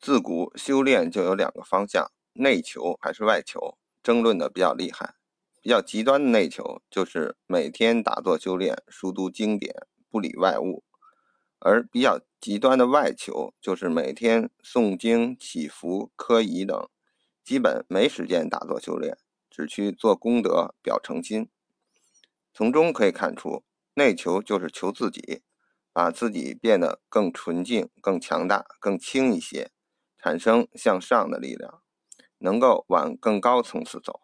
自古修炼就有两个方向，内求还是外求，争论的比较厉害。比较极端的内求就是每天打坐修炼，熟读经典，不理外物；而比较极端的外求就是每天诵经、祈福、科仪等，基本没时间打坐修炼，只去做功德、表诚心。从中可以看出，内求就是求自己，把自己变得更纯净、更强大、更轻一些。产生向上的力量，能够往更高层次走。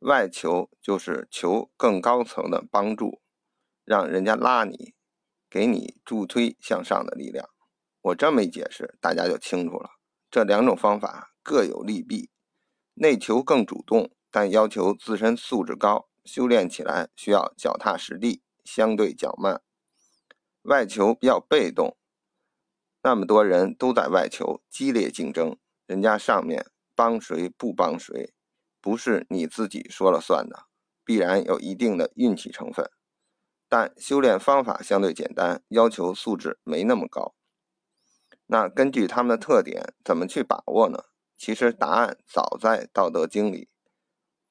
外求就是求更高层的帮助，让人家拉你，给你助推向上的力量。我这么一解释，大家就清楚了。这两种方法各有利弊。内求更主动，但要求自身素质高，修炼起来需要脚踏实地，相对较慢。外求比较被动。那么多人都在外求，激烈竞争，人家上面帮谁不帮谁，不是你自己说了算的，必然有一定的运气成分。但修炼方法相对简单，要求素质没那么高。那根据他们的特点，怎么去把握呢？其实答案早在《道德经》里，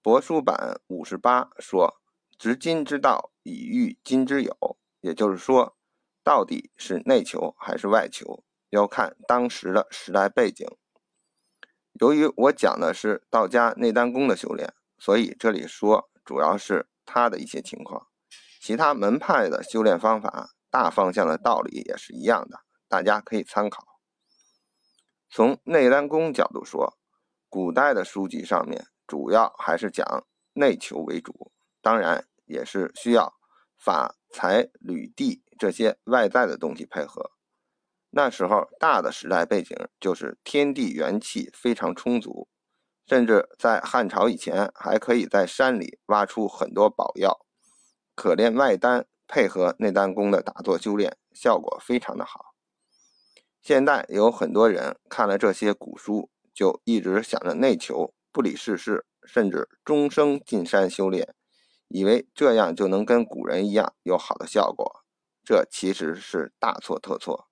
帛书版五十八说：“执今之道，以御今之有。”也就是说。到底是内求还是外求，要看当时的时代背景。由于我讲的是道家内丹功的修炼，所以这里说主要是他的一些情况。其他门派的修炼方法，大方向的道理也是一样的，大家可以参考。从内丹功角度说，古代的书籍上面主要还是讲内求为主，当然也是需要法财履地。这些外在的东西配合，那时候大的时代背景就是天地元气非常充足，甚至在汉朝以前还可以在山里挖出很多宝药，可练外丹配合内丹功的打坐修炼，效果非常的好。现在有很多人看了这些古书，就一直想着内求，不理世事，甚至终生进山修炼，以为这样就能跟古人一样有好的效果。这其实是大错特错，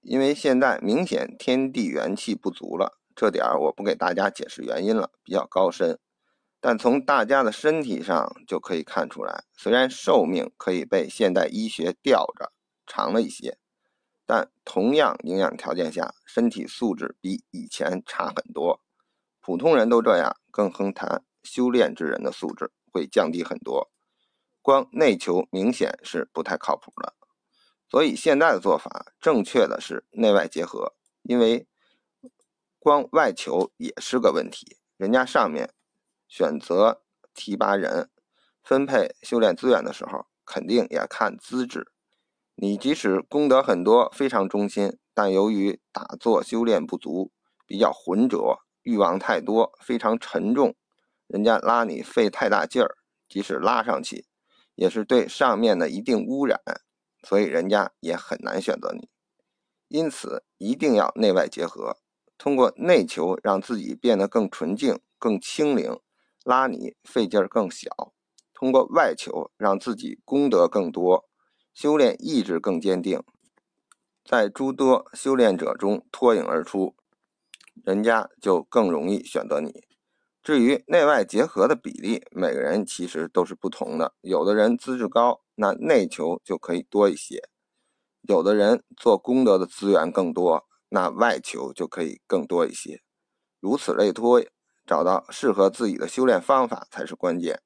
因为现在明显天地元气不足了，这点儿我不给大家解释原因了，比较高深。但从大家的身体上就可以看出来，虽然寿命可以被现代医学吊着长了一些，但同样营养条件下，身体素质比以前差很多。普通人都这样，更何谈修炼之人的素质会降低很多。光内求明显是不太靠谱的，所以现在的做法正确的是内外结合。因为光外求也是个问题，人家上面选择提拔人、分配修炼资源的时候，肯定也看资质。你即使功德很多，非常忠心，但由于打坐修炼不足，比较浑浊，欲望太多，非常沉重，人家拉你费太大劲儿，即使拉上去。也是对上面的一定污染，所以人家也很难选择你。因此，一定要内外结合，通过内求让自己变得更纯净、更清灵，拉你费劲儿更小；通过外求让自己功德更多，修炼意志更坚定，在诸多修炼者中脱颖而出，人家就更容易选择你。至于内外结合的比例，每个人其实都是不同的。有的人资质高，那内求就可以多一些；有的人做功德的资源更多，那外求就可以更多一些。如此类推，找到适合自己的修炼方法才是关键。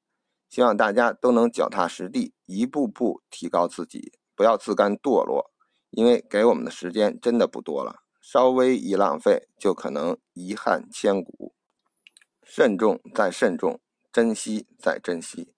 希望大家都能脚踏实地，一步步提高自己，不要自甘堕落。因为给我们的时间真的不多了，稍微一浪费，就可能遗憾千古。慎重再慎重，珍惜再珍惜。